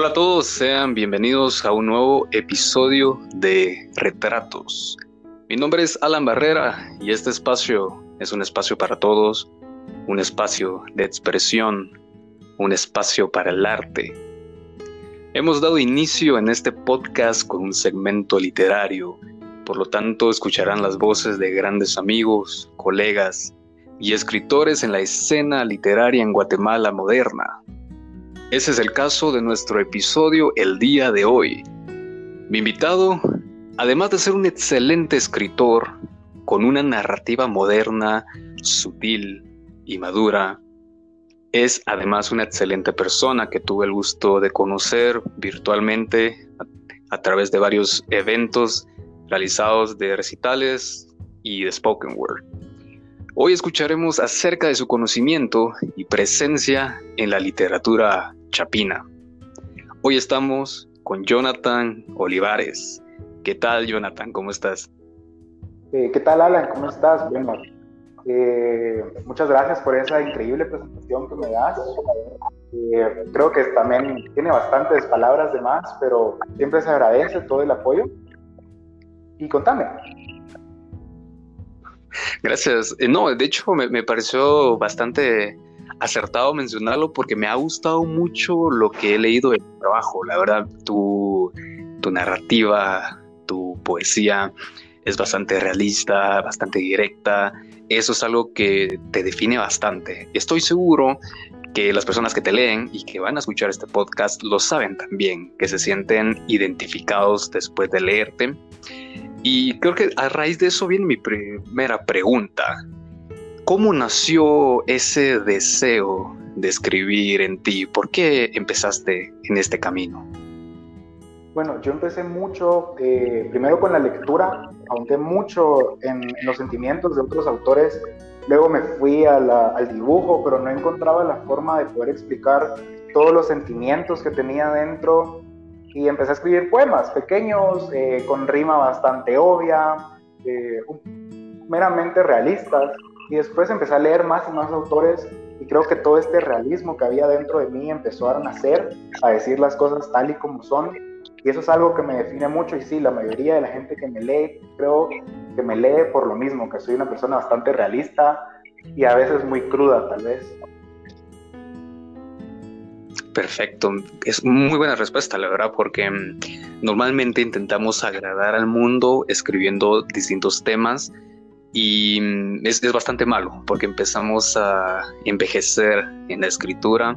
Hola a todos, sean bienvenidos a un nuevo episodio de Retratos. Mi nombre es Alan Barrera y este espacio es un espacio para todos, un espacio de expresión, un espacio para el arte. Hemos dado inicio en este podcast con un segmento literario, por lo tanto escucharán las voces de grandes amigos, colegas y escritores en la escena literaria en Guatemala moderna. Ese es el caso de nuestro episodio el día de hoy. Mi invitado, además de ser un excelente escritor, con una narrativa moderna, sutil y madura, es además una excelente persona que tuve el gusto de conocer virtualmente a, través de varios eventos realizados de recitales y de spoken word. Hoy escucharemos acerca de su conocimiento y presencia en la literatura chapina. Hoy estamos con Jonathan Olivares. ¿Qué tal, Jonathan? ¿Cómo estás? Eh, ¿Qué tal, Alan? ¿Cómo estás? Bueno, eh, muchas gracias por esa increíble presentación que me das. Eh, creo que también tiene bastantes palabras de más, pero siempre se agradece todo el apoyo. Y contame, Gracias. No, de hecho me, pareció bastante acertado mencionarlo porque me ha gustado mucho lo que he leído del trabajo. La verdad, tu, tu narrativa, tu poesía es bastante realista, bastante directa. Eso es algo que te define bastante. Estoy seguro que las personas que te leen y que van a escuchar este podcast lo saben también, que se sienten identificados después de leerte y creo que a raíz de eso viene mi primera pregunta. ¿Cómo nació ese deseo de escribir en ti? ¿Por qué empezaste en este camino? Bueno, yo empecé mucho, eh, primero con la lectura, ahondé mucho en, los sentimientos de otros autores, luego me fui al dibujo, pero no encontraba la forma de poder explicar todos los sentimientos que tenía dentro y empecé a escribir poemas pequeños, eh, con rima bastante obvia, eh, meramente realistas. Y después empecé a leer más y más autores y creo que todo este realismo que había dentro de mí empezó a nacer, a decir las cosas tal y como son. Y eso es algo que me define mucho y sí, la mayoría de la gente que me lee, creo que me lee por lo mismo, que soy una persona bastante realista y a veces muy cruda tal vez. Perfecto, es muy buena respuesta, la verdad, porque mm, normalmente intentamos agradar al mundo escribiendo distintos temas y mm, es, es, bastante malo porque empezamos a envejecer en la escritura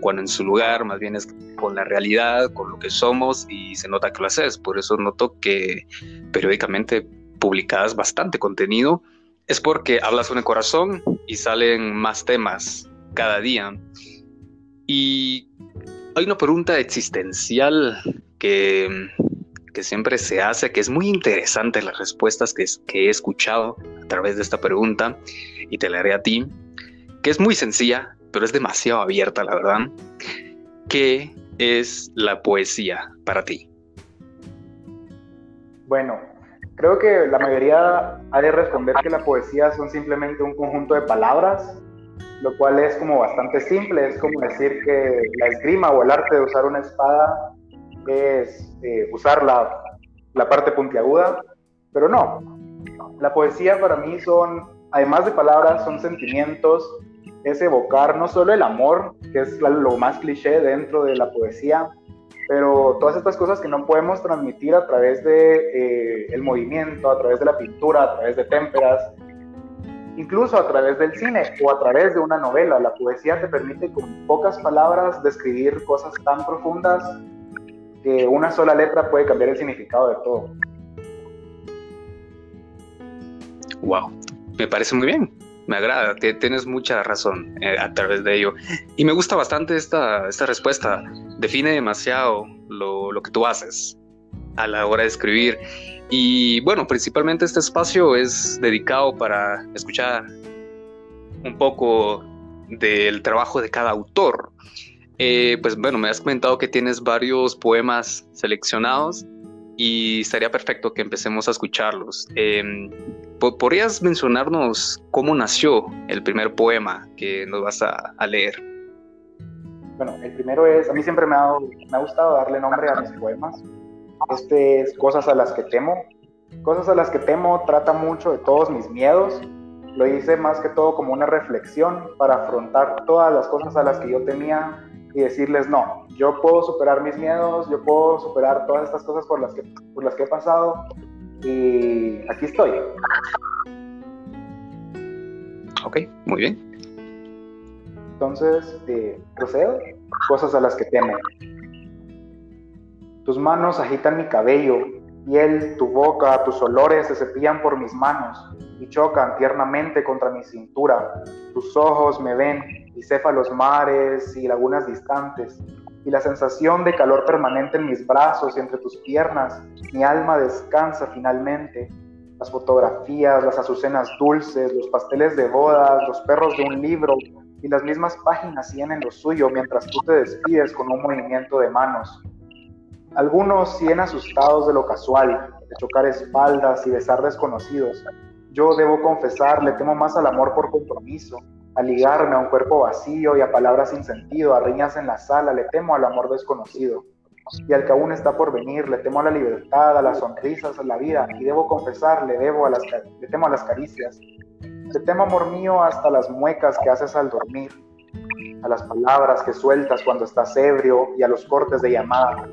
cuando en su lugar más bien es con la realidad, con lo que somos y se nota que lo haces. Por eso noto que periódicamente publicas bastante contenido. Es porque hablas con el corazón y salen más temas cada día. Y hay una pregunta existencial que, que siempre se hace, que es muy interesante las respuestas que, he escuchado a través de esta pregunta, y te la haré a ti, que es muy sencilla, pero es demasiado abierta, la verdad. ¿Qué es la poesía para ti? Bueno, creo que la mayoría ha de responder que la poesía son simplemente un conjunto de palabras lo cual es como bastante simple, es como decir que la esgrima o el arte de usar una espada es eh, usar la, la parte puntiaguda, pero no, la poesía para mí son, además de palabras, son sentimientos, es evocar no solo el amor, que es lo más cliché dentro de la poesía, pero todas estas cosas que no podemos transmitir a través de eh, movimiento, a través de la pintura, a través de témperas, incluso a través del cine o a través de una novela. La poesía te permite con pocas palabras describir cosas tan profundas que una sola letra puede cambiar el significado de todo. Wow, me parece muy bien. Me agrada, tienes mucha razón eh, a través de ello. Y me gusta bastante esta, esta respuesta. Define demasiado lo, lo que tú haces a la hora de escribir. Y bueno, principalmente este espacio es dedicado para escuchar un poco del trabajo de cada autor. Eh, pues bueno, me has comentado que tienes varios poemas seleccionados y estaría perfecto que empecemos a escucharlos. Em, ¿Podrías mencionarnos cómo nació el primer poema que nos vas a, leer? Bueno, el primero es, a mí siempre me ha, me ha gustado darle nombre a mis poemas. Este es Cosas a las que temo. Cosas a las que temo trata mucho de todos mis miedos. Lo hice más que todo como una reflexión para afrontar todas las cosas a las que yo temía y decirles, no, yo puedo superar mis miedos, yo puedo superar todas estas cosas por las que, por las que he pasado y aquí estoy. Ok, muy bien. Entonces, eh, procedo. Cosas a las que temo. Tus manos agitan mi cabello, piel, tu boca, tus olores se cepillan por mis manos y chocan tiernamente contra mi cintura. Tus ojos me ven y los mares y lagunas distantes. Y la sensación de calor permanente en mis brazos y entre tus piernas, mi alma descansa finalmente. Las fotografías, las azucenas dulces, los pasteles de bodas, los perros de un libro y las mismas páginas siguen lo suyo mientras tú te despides con un movimiento de manos. Algunos siguen asustados de lo casual, de chocar espaldas y besar desconocidos. Yo debo confesar, le temo más al amor por compromiso, a ligarme a un cuerpo vacío y a palabras sin sentido, a riñas en la sala, le temo al amor desconocido. Y al que aún está por venir, le temo a la libertad, a las sonrisas, a la vida, y debo confesar, le, debo a las, le temo a las caricias. Le temo, amor mío, hasta las muecas que haces al dormir, a las palabras que sueltas cuando estás ebrio y a los cortes de llamada.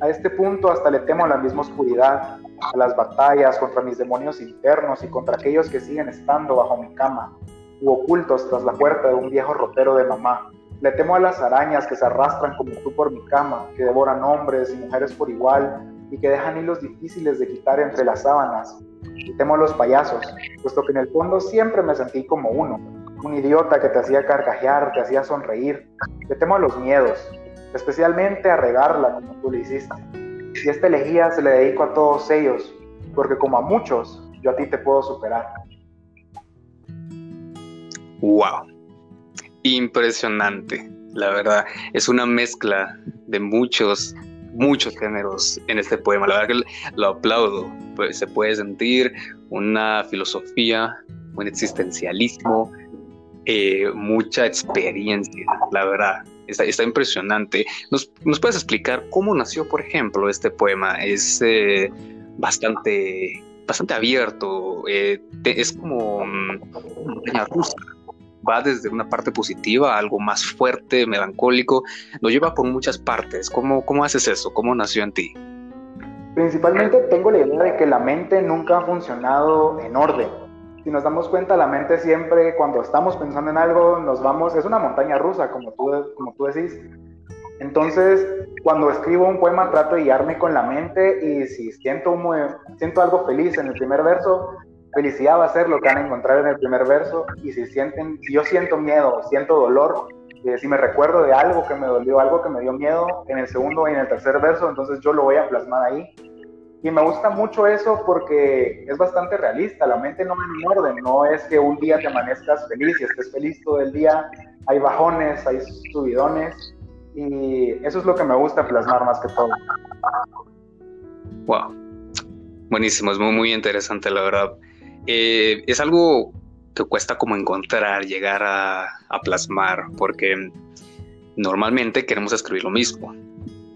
A este punto hasta le temo a la misma oscuridad, a las batallas contra mis demonios internos y contra aquellos que siguen estando bajo mi cama, u ocultos tras la puerta de un viejo ropero de mamá. Le temo a las arañas que se arrastran como tú por mi cama, que devoran hombres y mujeres por igual y que dejan hilos difíciles de quitar entre las sábanas. Le temo a los payasos, puesto que en el fondo siempre me sentí como uno, un idiota que te hacía carcajear, te hacía sonreír. Le temo a los miedos, especialmente a regarla como tú lo hiciste. Y esta elegía se le dedico a todos ellos, porque como a muchos, yo a ti te puedo superar. ¡Wow! Impresionante, la verdad. Es una mezcla de muchos, muchos géneros en este poema. La verdad que lo aplaudo. Pues se puede sentir una filosofía, un existencialismo, eh, mucha experiencia, la verdad. Está, impresionante. ¿Nos, puedes explicar cómo nació, por ejemplo, este poema? Es eh, bastante, bastante abierto, eh, es como mm, una montaña rusa. Va desde una parte positiva a algo más fuerte, melancólico, lo lleva por muchas partes. ¿Cómo, cómo haces eso? ¿Cómo nació en ti? Principalmente tengo la idea de que la mente nunca ha funcionado en orden si nos damos cuenta, la mente siempre, cuando estamos pensando en algo, nos vamos, es una montaña rusa, como tú, como tú decís. Entonces, cuando escribo un poema, trato de guiarme con la mente y si siento, siento algo feliz en el primer verso, felicidad va a ser lo que van a encontrar en el primer verso. Y si, sienten, si yo siento miedo, siento dolor, eh, si me recuerdo de algo que me dolió, algo que me dio miedo, en el segundo y en el tercer verso, entonces yo lo voy a plasmar ahí. Y me gusta mucho eso porque es bastante realista, la mente no va en orden, no es que un día te amanezcas feliz y estés feliz todo el día, hay bajones, hay subidones y eso es lo que me gusta plasmar más que todo. Wow, buenísimo, es muy, muy interesante la verdad. Eh, es algo que cuesta como encontrar, llegar a, a plasmar, porque normalmente queremos escribir lo mismo,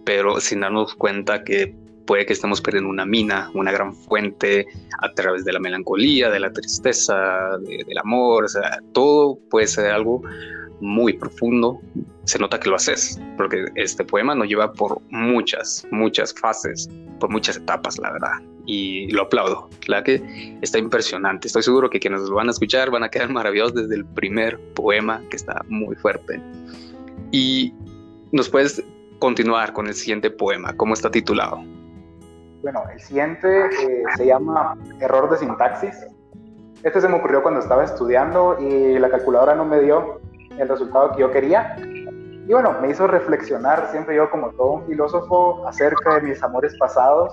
pero sin darnos cuenta que puede que estemos perdiendo una mina, una gran fuente a través de la melancolía, de la tristeza, del amor, o sea, todo puede ser algo muy profundo. Se nota que lo haces, porque este poema nos lleva por muchas, muchas fases, por muchas etapas, la verdad. Y lo aplaudo, la que está impresionante. Estoy seguro que quienes lo van a escuchar van a quedar maravillados desde el primer poema, que está muy fuerte. Y nos puedes continuar con el siguiente poema, ¿cómo está titulado? Bueno, el siguiente eh, se llama error de sintaxis. Este se me ocurrió cuando estaba estudiando y la calculadora no me dio el resultado que yo quería. Y bueno, me hizo reflexionar, siempre yo como todo un filósofo, acerca de mis amores pasados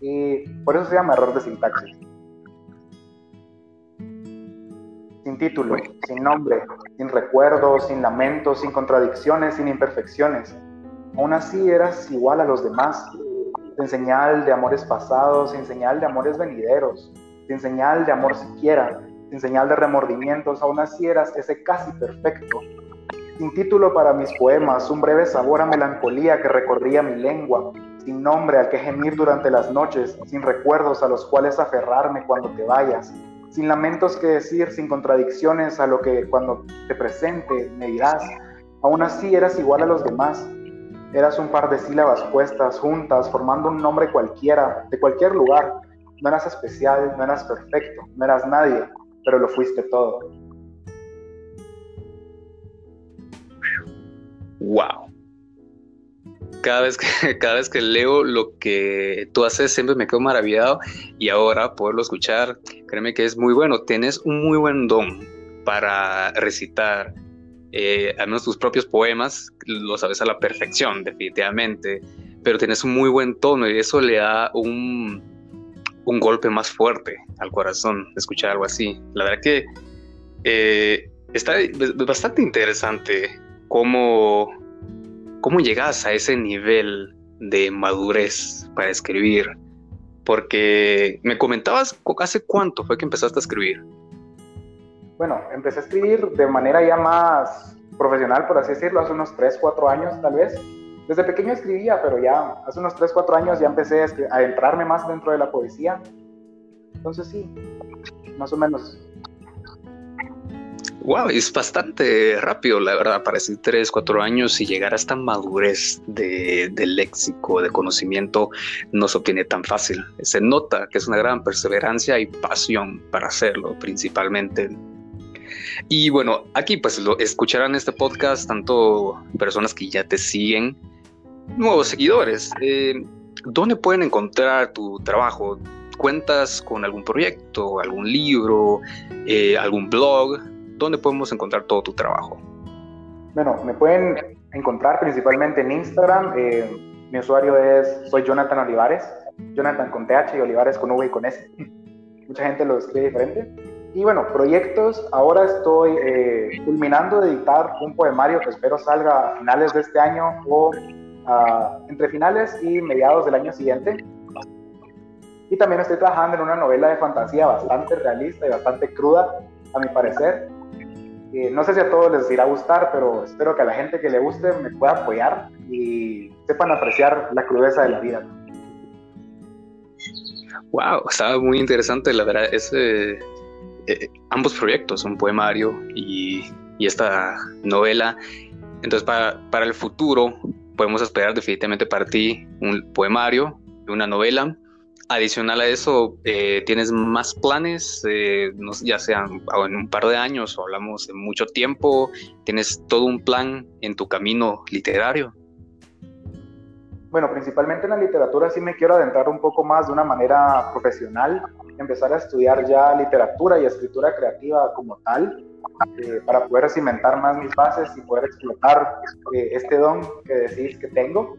y por eso se llama error de sintaxis. Sin título, sin nombre, sin recuerdos, sin lamentos, sin contradicciones, sin imperfecciones. Aún así eras igual a los demás, sin señal de amores pasados, sin señal de amores venideros, sin señal de amor siquiera, sin señal de remordimientos, aún así eras ese casi perfecto. sin título para mis poemas, un breve sabor a melancolía que recorría mi lengua, sin nombre al que gemir durante las noches, sin recuerdos a los cuales aferrarme cuando te vayas, sin lamentos que decir, sin contradicciones a lo que cuando te presente me dirás, aún así eras igual a los demás, eras un par de sílabas puestas juntas, formando un nombre cualquiera, de cualquier lugar, no eras especial, no eras perfecto, no eras nadie, pero lo fuiste todo. wow. Cada vez, que, cada vez que leo lo que tú haces siempre me quedo maravillado y ahora poderlo escuchar, créeme que es muy bueno. Tienes un muy buen don para recitar, eh, al menos tus propios poemas, lo sabes a la perfección, definitivamente, pero tienes un muy buen tono y eso le da un, un golpe más fuerte al corazón escuchar algo así. La verdad que eh, está bastante interesante cómo, cómo llegas a ese nivel de madurez para escribir. Porque me comentabas hace cuánto fue que empezaste a escribir. Bueno, empecé a escribir de manera ya más profesional, por así decirlo, hace unos 3, 4 años tal vez. Desde pequeño escribía, pero ya hace unos 3, 4 años ya empecé a adentrarme más dentro de la poesía. Entonces sí, más o menos Wow, es bastante rápido, la verdad, para decir tres, cuatro años y llegar a esta madurez de, léxico, de conocimiento, no se obtiene tan fácil. Se nota que es una gran perseverancia y pasión para hacerlo, principalmente. Y bueno, aquí pues lo escucharán este podcast tanto personas que ya te siguen, nuevos seguidores. Eh, ¿Dónde pueden encontrar tu trabajo? ¿Cuentas con algún proyecto, algún libro, eh, algún blog? ¿dónde podemos encontrar todo tu trabajo? Bueno, me pueden encontrar principalmente en Instagram. Eh, mi usuario es, soy Jonathan Olivares, Jonathan con TH y Olivares con V y con S. Mucha gente lo escribe diferente. Y bueno, proyectos, ahora estoy eh, culminando de editar un poemario que espero salga a finales de este año o uh, entre finales y mediados del año siguiente. Y también estoy trabajando en una novela de fantasía bastante realista y bastante cruda, a mi parecer, no sé si a todos les irá a gustar, pero espero que a la gente que le guste me pueda apoyar y sepan apreciar la crudeza de la vida. Wow, estaba muy interesante, la verdad, ese, eh, ambos proyectos, un poemario y, y esta novela. Entonces, para, para, el futuro, podemos esperar definitivamente para ti un poemario, una novela Adicional a eso, eh, ¿tienes más planes, eh, ya sean en un par de años o hablamos de mucho tiempo? ¿Tienes todo un plan en tu camino literario? Bueno, principalmente en la literatura sí me quiero adentrar un poco más de una manera profesional, empezar a estudiar ya literatura y escritura creativa como tal, eh, para poder cimentar más mis bases y poder explotar este don que decís que tengo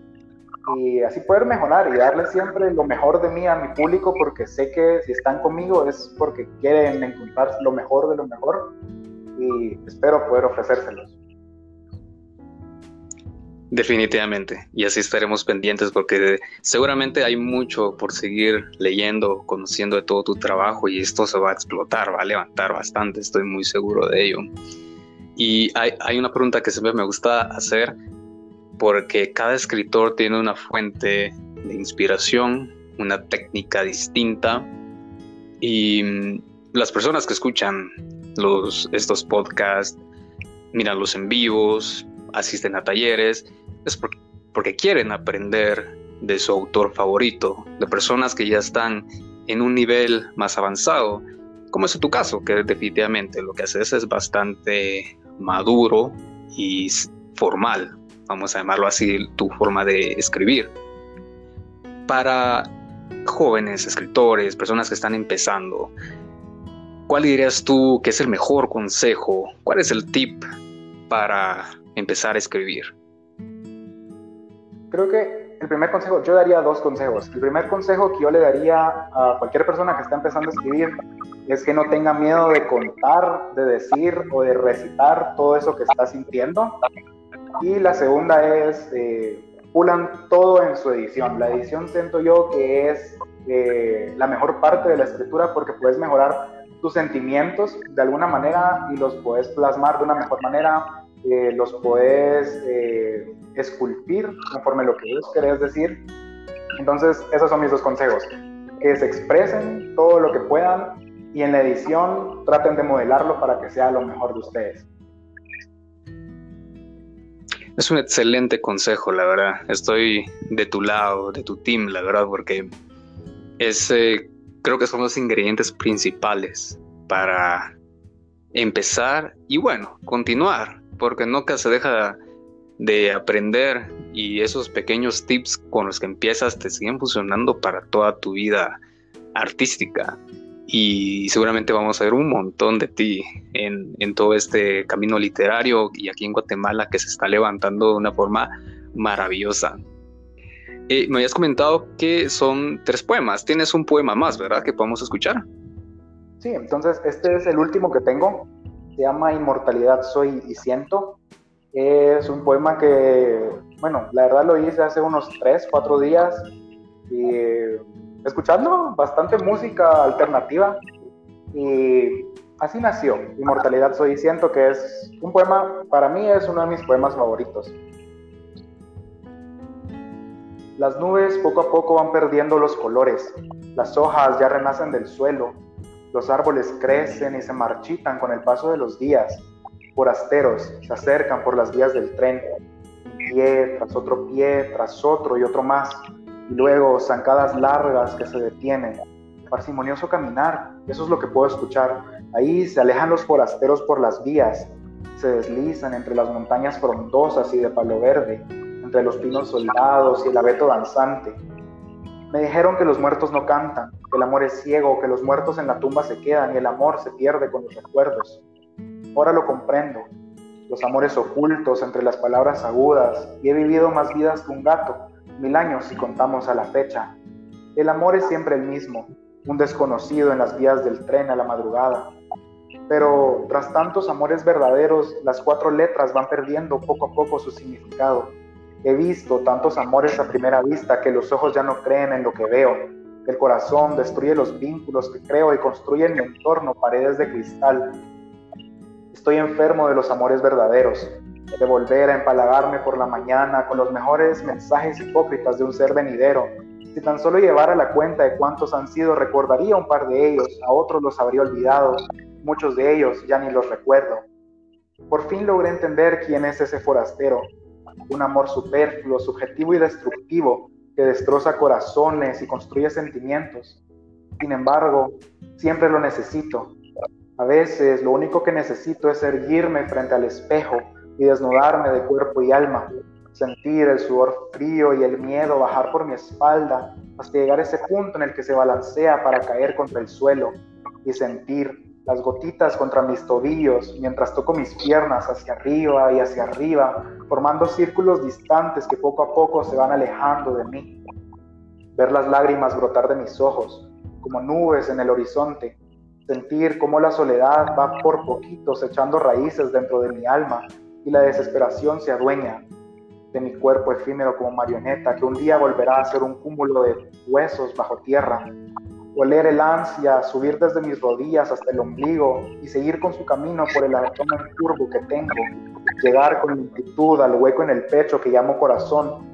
y así poder mejorar y darle siempre lo mejor de mí a mi público porque sé que si están conmigo es porque quieren encontrar lo mejor de lo mejor y espero poder ofrecérselos. Definitivamente, y así estaremos pendientes porque seguramente hay mucho por seguir leyendo, conociendo de todo tu trabajo y esto se va a explotar, va a levantar bastante, estoy muy seguro de ello. Y hay, una pregunta que siempre me gusta hacer porque cada escritor tiene una fuente de inspiración, una técnica distinta y mm, las personas que escuchan estos podcasts, miran los en vivos, asisten a talleres, es porque quieren aprender de su autor favorito, de personas que ya están en un nivel más avanzado, como es tu caso, que definitivamente lo que haces es bastante maduro y formal, vamos a llamarlo así, tu forma de escribir. Para jóvenes escritores, personas que están empezando, ¿cuál dirías tú que es el mejor consejo? ¿Cuál es el tip para empezar a escribir? Creo que el primer consejo, yo daría dos consejos. El primer consejo que yo le daría a cualquier persona que está empezando a escribir es que no tenga miedo de contar, de decir o de recitar todo eso que está sintiendo, y la segunda es, eh, pulan todo en su edición. La edición siento yo que es eh, la mejor parte de la escritura porque puedes mejorar tus sentimientos de alguna manera y los puedes plasmar de una mejor manera eh, los podés eh, esculpir conforme lo que vos querés decir. Entonces, esos son mis dos consejos. Que se expresen todo lo que puedan y en la edición traten de modelarlo para que sea lo mejor de ustedes. Es un excelente consejo, la verdad. Estoy de tu lado, de tu team, la verdad, porque es, eh, creo que son los ingredientes principales para empezar y bueno, continuar, porque nunca se deja de aprender y esos pequeños tips con los que empiezas te siguen funcionando para toda tu vida artística y seguramente vamos a ver un montón de ti en, en, todo este camino literario y aquí en Guatemala que se está levantando de una forma maravillosa. Eh, me habías comentado que son tres poemas, tienes un poema más, ¿verdad? Que podemos escuchar. Sí, entonces este es el último que tengo, se llama Inmortalidad Soy y Siento. Es un poema que, bueno, la verdad lo hice hace unos tres, cuatro días. Y escuchando bastante música alternativa. Y así nació Inmortalidad Soy y Siento, que es un poema, para mí es uno de mis poemas favoritos. Las nubes poco a poco van perdiendo los colores, las hojas ya renacen del suelo, los árboles crecen y se marchitan con el paso de los días. Forasteros se acercan por las vías del tren, un pie tras otro pie, tras otro y otro más, y luego zancadas largas que se detienen. Parsimonioso caminar, eso es lo que puedo escuchar. Ahí se alejan los forasteros por las vías, se deslizan entre las montañas frondosas y de palo verde, entre los pinos soldados y el abeto danzante me dijeron que los muertos no cantan, que el amor es ciego, que los muertos en la tumba se quedan y el amor se pierde con los recuerdos. Ahora lo comprendo, los amores ocultos entre las palabras agudas, y he vivido más vidas que un gato, mil años si contamos a la fecha. El amor es siempre el mismo, un desconocido en las vías del tren a la madrugada. Pero tras tantos amores verdaderos, las cuatro letras van perdiendo poco a poco su significado He visto tantos amores a primera vista que los ojos ya no creen en lo que veo. El corazón destruye los vínculos que creo y construye en mi entorno paredes de cristal. Estoy enfermo de los amores verdaderos, de volver a empalagarme por la mañana con los mejores mensajes hipócritas de un ser venidero. Si tan solo llevara la cuenta de cuántos han sido, recordaría un par de ellos, a otros los habría olvidado, muchos de ellos ya ni los recuerdo. Por fin logré entender quién es ese forastero, un amor superfluo, subjetivo y destructivo que destroza corazones y construye sentimientos. Sin embargo, siempre lo necesito. A veces lo único que necesito es erguirme frente al espejo y desnudarme de cuerpo y alma, sentir el sudor frío y el miedo bajar por mi espalda hasta llegar a ese punto en el que se balancea para caer contra el suelo y sentir las gotitas contra mis tobillos mientras toco mis piernas hacia arriba y hacia arriba, formando círculos distantes que poco a poco se van alejando de mí. Ver las lágrimas brotar de mis ojos, como nubes en el horizonte, sentir cómo la soledad va por poquitos echando raíces dentro de mi alma y la desesperación se adueña de mi cuerpo efímero como marioneta que un día volverá a ser un cúmulo de huesos bajo tierra oler el ansia, subir desde mis rodillas hasta el ombligo y seguir con su camino por el abdomen curvo que tengo, llegar con lentitud al hueco en el pecho que llamo corazón.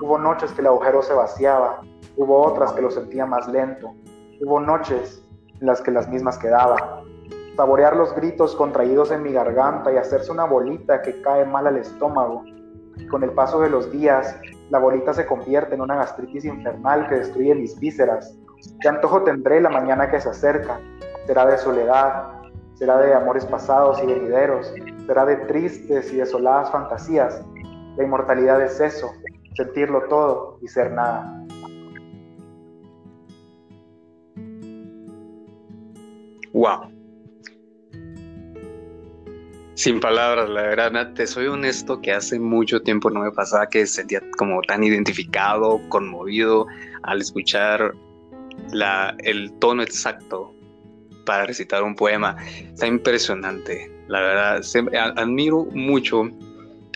Hubo noches que el agujero se vaciaba, hubo otras que lo sentía más lento, hubo noches en las que las mismas quedaban. Saborear los gritos contraídos en mi garganta y hacerse una bolita que cae mal al estómago. Con el paso de los días, la bolita se convierte en una gastritis infernal que destruye mis vísceras ¿Qué antojo tendré la mañana que se acerca? ¿Será de soledad? ¿Será de amores pasados y venideros? ¿Será de tristes y desoladas fantasías? La inmortalidad es eso, sentirlo todo y ser nada. Wow. Sin palabras, la verdad, te soy honesto que hace mucho tiempo no me pasaba que sentía como tan identificado, conmovido al escuchar el tono exacto para recitar un poema. Está impresionante, la verdad. admiro mucho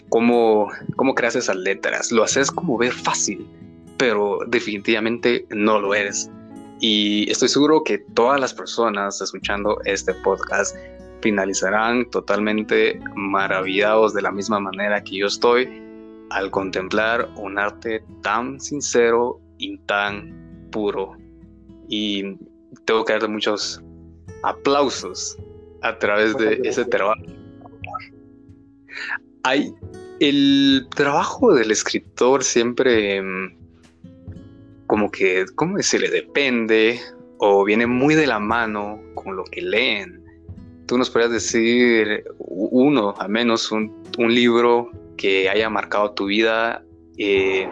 cómo, cómo creas esas letras. Lo haces como ver fácil, pero definitivamente no lo eres. Y estoy seguro que todas las personas escuchando este podcast finalizarán totalmente maravillados de la misma manera que yo estoy al contemplar un arte tan sincero y tan puro. Y tengo que darle muchos aplausos a través de ese trabajo. Hay el trabajo del escritor siempre mm, como que, ¿cómo decirle? Depende o viene muy de la mano con lo que leen. Tú nos podrías decir uno, al menos un, libro que haya marcado tu vida, eh,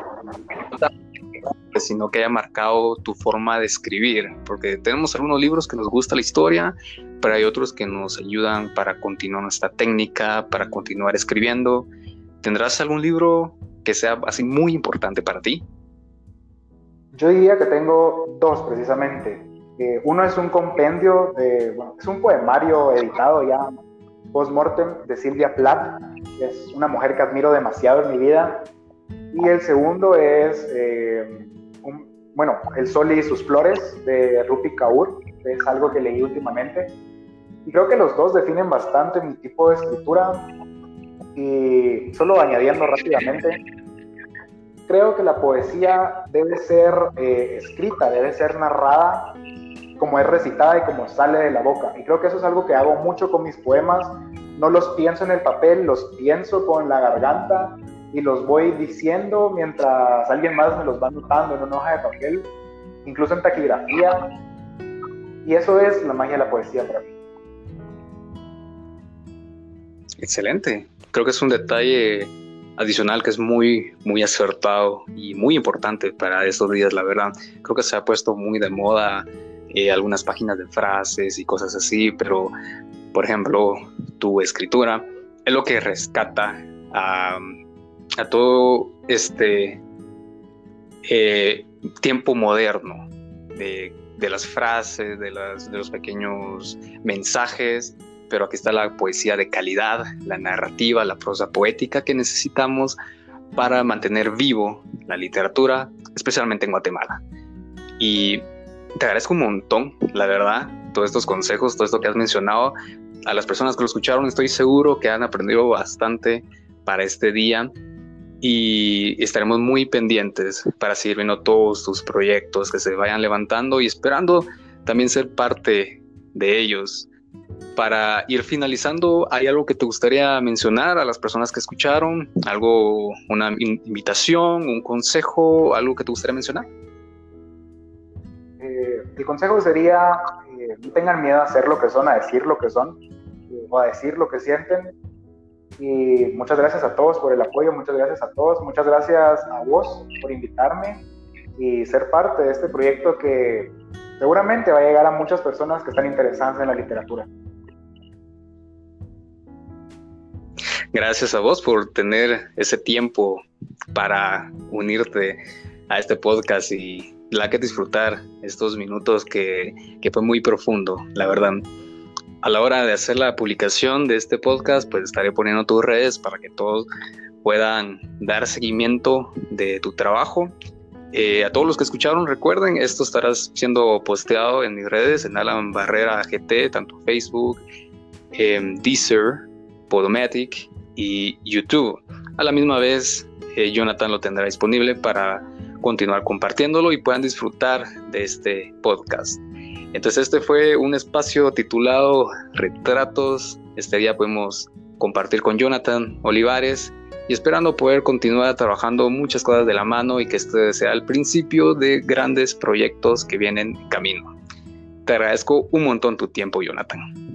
sino que haya marcado tu forma de escribir, porque tenemos algunos libros que nos gusta la historia, pero hay otros que nos ayudan para continuar nuestra técnica, para continuar escribiendo. ¿Tendrás algún libro que sea así muy importante para ti? Yo diría que tengo dos precisamente. Eh, uno es un compendio, de, es un poemario editado ya post-mortem de Silvia Plath, es una mujer que admiro demasiado en mi vida. Y el segundo es, eh, bueno, El Sol y sus Flores de Rupi Kaur, es algo que leí últimamente. Y creo que los dos definen bastante mi tipo de escritura. Y solo añadiendo rápidamente, creo que la poesía debe ser eh, escrita, debe ser narrada como es recitada y como sale de la boca. Y creo que eso es algo que hago mucho con mis poemas. No los pienso en el papel, los pienso con la garganta y los voy diciendo mientras alguien más me los va anotando en una hoja de papel, incluso en taquigrafía. Y eso es la magia de la poesía para mí. Excelente. Creo que es un detalle adicional que es muy, muy acertado y muy importante para estos días, la verdad. Creo que se ha puesto muy de moda eh, algunas páginas de frases y cosas así, pero, por ejemplo, tu escritura es lo que rescata a, todo este eh, tiempo moderno de, las frases, de, las, de los pequeños mensajes pero aquí está la poesía de calidad, la narrativa, la prosa poética que necesitamos para mantener vivo la literatura, especialmente en Guatemala. Y te agradezco un montón, la verdad, todos estos consejos, todo esto que has mencionado. A las personas que lo escucharon, estoy seguro que han aprendido bastante para este día y estaremos muy pendientes para seguir viendo todos tus proyectos que se vayan levantando y esperando también ser parte de ellos para ir finalizando, ¿hay algo que te gustaría mencionar a las personas que escucharon? ¿Algo, una invitación, un consejo, algo que te gustaría mencionar? Eh, el consejo sería, eh, no tengan miedo a hacer lo que son, a decir lo que son, eh, o a decir lo que sienten. Y muchas gracias a todos por el apoyo, muchas gracias a todos, muchas gracias a vos por invitarme y ser parte de este proyecto que seguramente va a llegar a muchas personas que están interesadas en la literatura. Gracias a vos por tener ese tiempo para unirte a este podcast y la que disfrutar estos minutos que, que fue muy profundo, la verdad. A la hora de hacer la publicación de este podcast, pues estaré poniendo tus redes para que todos puedan dar seguimiento de tu trabajo. Eh, a todos los que escucharon, recuerden, esto estará siendo posteado en mis redes, en Alan Barrera GT, tanto Facebook, en Deezer, Podomatic y YouTube. A la misma vez, eh, Jonathan lo tendrá disponible para continuar compartiéndolo y puedan disfrutar de este podcast. Entonces este fue un espacio titulado Retratos. Este día podemos compartir con Jonathan Olivares y esperando poder continuar trabajando muchas cosas de la mano y que este sea el principio de grandes proyectos que vienen en camino. Te agradezco un montón tu tiempo, Jonathan.